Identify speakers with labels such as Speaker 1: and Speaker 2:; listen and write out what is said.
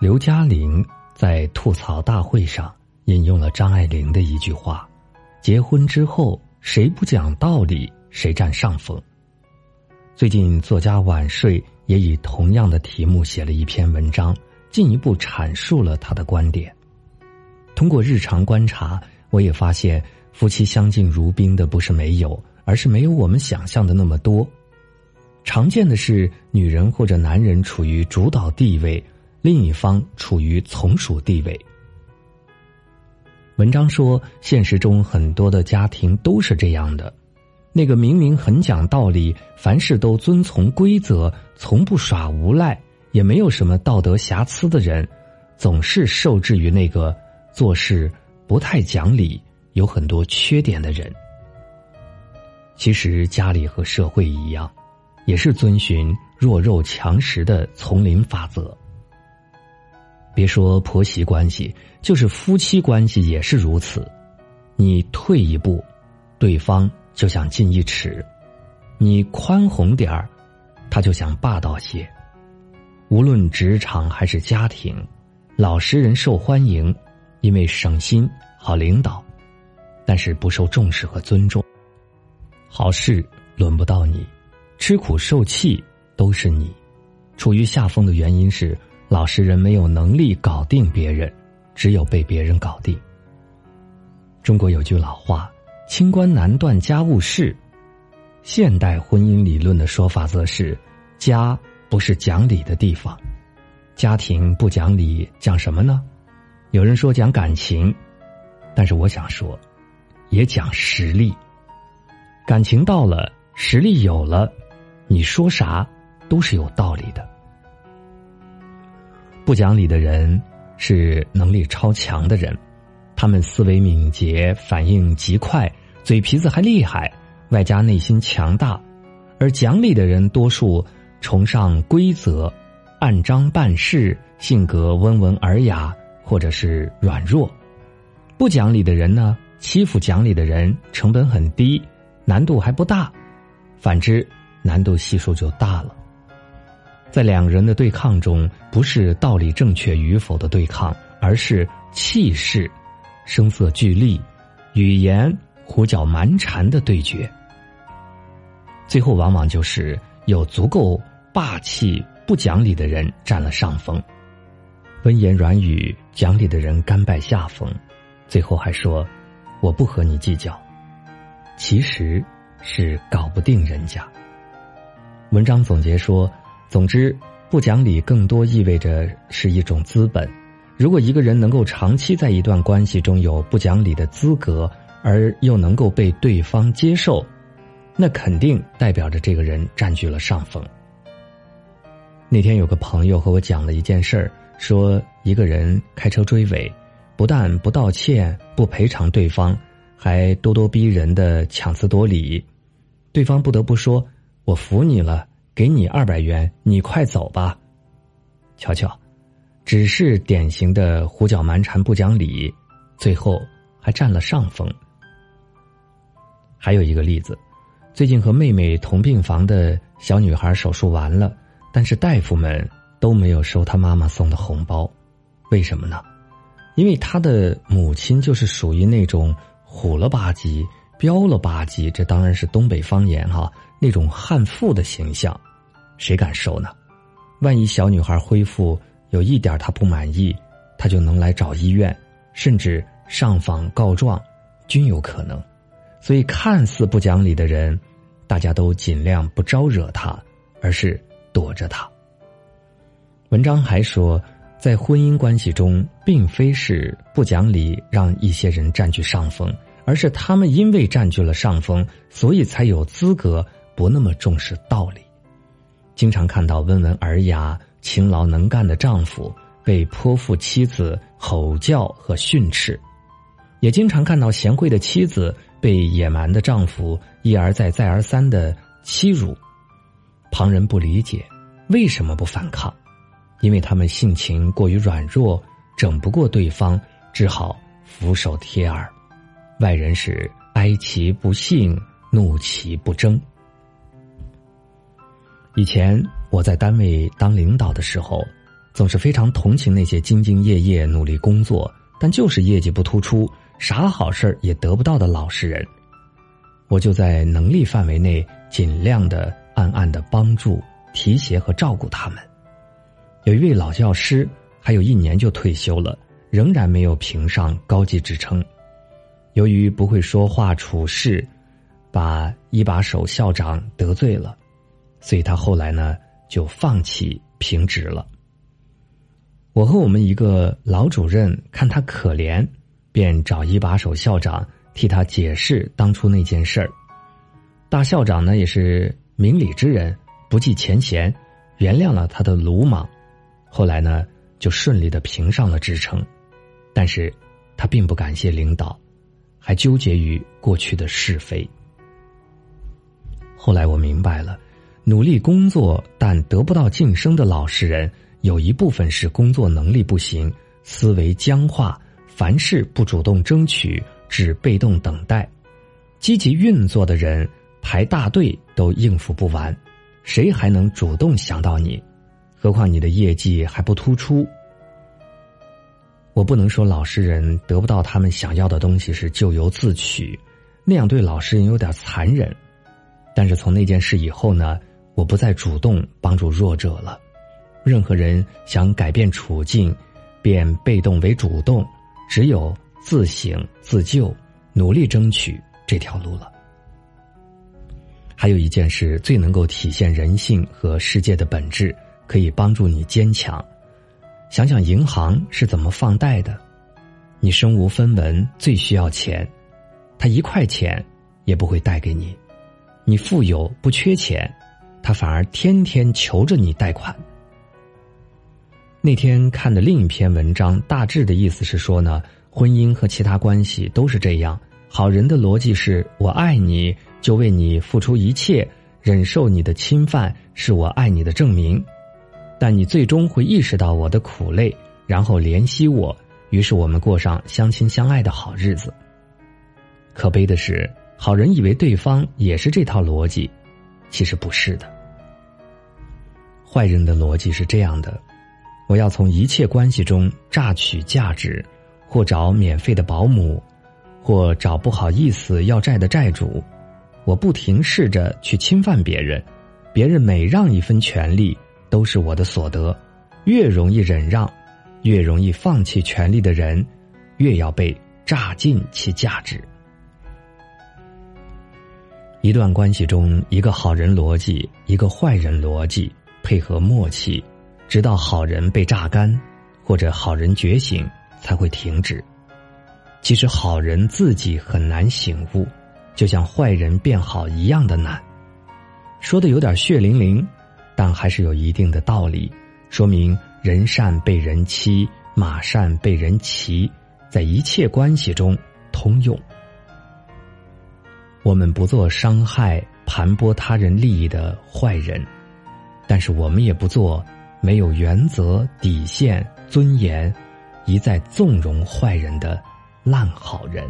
Speaker 1: 刘嘉玲在吐槽大会上引用了张爱玲的一句话：“结婚之后，谁不讲道理，谁占上风。”最近，作家晚睡也以同样的题目写了一篇文章，进一步阐述了他的观点。通过日常观察，我也发现，夫妻相敬如宾的不是没有，而是没有我们想象的那么多。常见的是，女人或者男人处于主导地位，另一方处于从属地位。文章说，现实中很多的家庭都是这样的。那个明明很讲道理，凡事都遵从规则，从不耍无赖，也没有什么道德瑕疵的人，总是受制于那个做事不太讲理、有很多缺点的人。其实家里和社会一样，也是遵循弱肉强食的丛林法则。别说婆媳关系，就是夫妻关系也是如此。你退一步，对方。就想进一尺，你宽宏点儿，他就想霸道些。无论职场还是家庭，老实人受欢迎，因为省心好领导，但是不受重视和尊重。好事轮不到你，吃苦受气都是你。处于下风的原因是老实人没有能力搞定别人，只有被别人搞定。中国有句老话。清官难断家务事，现代婚姻理论的说法则是：家不是讲理的地方，家庭不讲理，讲什么呢？有人说讲感情，但是我想说，也讲实力。感情到了，实力有了，你说啥都是有道理的。不讲理的人是能力超强的人，他们思维敏捷，反应极快。嘴皮子还厉害，外加内心强大，而讲理的人多数崇尚规则，按章办事，性格温文尔雅或者是软弱。不讲理的人呢，欺负讲理的人成本很低，难度还不大；反之，难度系数就大了。在两人的对抗中，不是道理正确与否的对抗，而是气势、声色俱厉、语言。胡搅蛮缠的对决，最后往往就是有足够霸气、不讲理的人占了上风，温言软语、讲理的人甘拜下风，最后还说我不和你计较，其实是搞不定人家。文章总结说：总之，不讲理更多意味着是一种资本。如果一个人能够长期在一段关系中有不讲理的资格，而又能够被对方接受，那肯定代表着这个人占据了上风。那天有个朋友和我讲了一件事儿，说一个人开车追尾，不但不道歉、不赔偿对方，还咄咄逼人的强词夺理，对方不得不说：“我服你了，给你二百元，你快走吧。”瞧瞧，只是典型的胡搅蛮缠、不讲理，最后还占了上风。还有一个例子，最近和妹妹同病房的小女孩手术完了，但是大夫们都没有收她妈妈送的红包，为什么呢？因为她的母亲就是属于那种虎了吧唧、彪了吧唧，这当然是东北方言哈，那种悍妇的形象，谁敢收呢？万一小女孩恢复有一点她不满意，她就能来找医院，甚至上访告状，均有可能。所以，看似不讲理的人，大家都尽量不招惹他，而是躲着他。文章还说，在婚姻关系中，并非是不讲理让一些人占据上风，而是他们因为占据了上风，所以才有资格不那么重视道理。经常看到温文尔雅、勤劳能干的丈夫被泼妇妻子吼叫和训斥，也经常看到贤惠的妻子。被野蛮的丈夫一而再、再而三的欺辱，旁人不理解，为什么不反抗？因为他们性情过于软弱，整不过对方，只好俯首帖耳。外人是哀其不幸，怒其不争。以前我在单位当领导的时候，总是非常同情那些兢兢业业、努力工作，但就是业绩不突出、啥好事也得不到的老实人。我就在能力范围内，尽量的暗暗的帮助、提携和照顾他们。有一位老教师，还有一年就退休了，仍然没有评上高级职称。由于不会说话处事，把一把手校长得罪了，所以他后来呢就放弃评职了。我和我们一个老主任看他可怜，便找一把手校长替他解释当初那件事儿。大校长呢也是明理之人，不计前嫌，原谅了他的鲁莽。后来呢，就顺利的评上了职称，但是，他并不感谢领导，还纠结于过去的是非。后来我明白了，努力工作但得不到晋升的老实人，有一部分是工作能力不行，思维僵化，凡事不主动争取，只被动等待；积极运作的人，排大队都应付不完，谁还能主动想到你？何况你的业绩还不突出，我不能说老实人得不到他们想要的东西是咎由自取，那样对老实人有点残忍。但是从那件事以后呢，我不再主动帮助弱者了。任何人想改变处境，变被动为主动，只有自省自救，努力争取这条路了。还有一件事最能够体现人性和世界的本质。可以帮助你坚强。想想银行是怎么放贷的，你身无分文，最需要钱，他一块钱也不会贷给你；你富有不缺钱，他反而天天求着你贷款。那天看的另一篇文章，大致的意思是说呢，婚姻和其他关系都是这样。好人的逻辑是我爱你，就为你付出一切，忍受你的侵犯，是我爱你的证明。但你最终会意识到我的苦累，然后怜惜我，于是我们过上相亲相爱的好日子。可悲的是，好人以为对方也是这套逻辑，其实不是的。坏人的逻辑是这样的：我要从一切关系中榨取价值，或找免费的保姆，或找不好意思要债的债主，我不停试着去侵犯别人，别人每让一分权利。都是我的所得，越容易忍让，越容易放弃权利的人，越要被榨尽其价值。一段关系中，一个好人逻辑，一个坏人逻辑配合默契，直到好人被榨干，或者好人觉醒，才会停止。其实好人自己很难醒悟，就像坏人变好一样的难。说的有点血淋淋。但还是有一定的道理，说明人善被人欺，马善被人骑，在一切关系中通用。我们不做伤害、盘剥他人利益的坏人，但是我们也不做没有原则、底线、尊严，一再纵容坏人的烂好人。